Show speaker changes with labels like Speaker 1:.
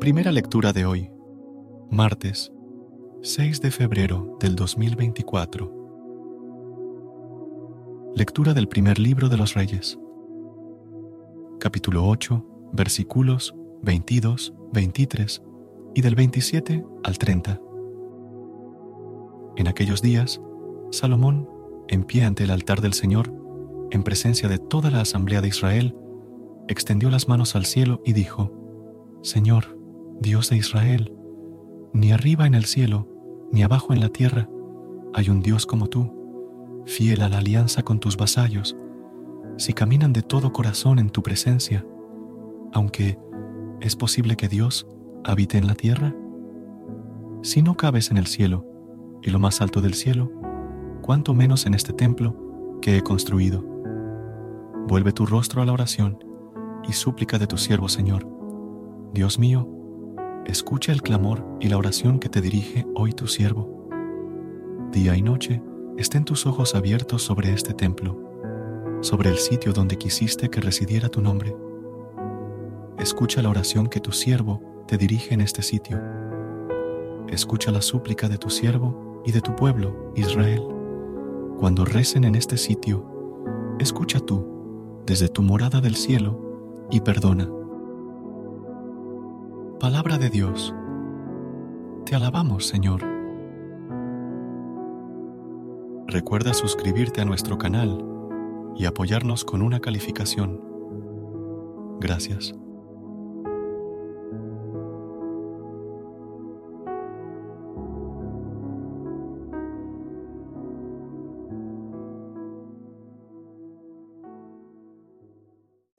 Speaker 1: Primera lectura de hoy, martes 6 de febrero del 2024. Lectura del primer libro de los Reyes, capítulo 8, versículos 22, 23 y del 27 al 30. En aquellos días, Salomón, en pie ante el altar del Señor, en presencia de toda la asamblea de Israel, extendió las manos al cielo y dijo, Señor, Dios de Israel, ni arriba en el cielo, ni abajo en la tierra, hay un Dios como tú, fiel a la alianza con tus vasallos, si caminan de todo corazón en tu presencia, aunque es posible que Dios habite en la tierra. Si no cabes en el cielo, y lo más alto del cielo, cuanto menos en este templo que he construido. Vuelve tu rostro a la oración y súplica de tu siervo Señor. Dios mío, escucha el clamor y la oración que te dirige hoy tu siervo. Día y noche estén tus ojos abiertos sobre este templo, sobre el sitio donde quisiste que residiera tu nombre. Escucha la oración que tu siervo te dirige en este sitio. Escucha la súplica de tu siervo y de tu pueblo, Israel. Cuando recen en este sitio, escucha tú, desde tu morada del cielo, y perdona Palabra de Dios. Te alabamos, Señor. Recuerda suscribirte a nuestro canal y apoyarnos con una calificación. Gracias.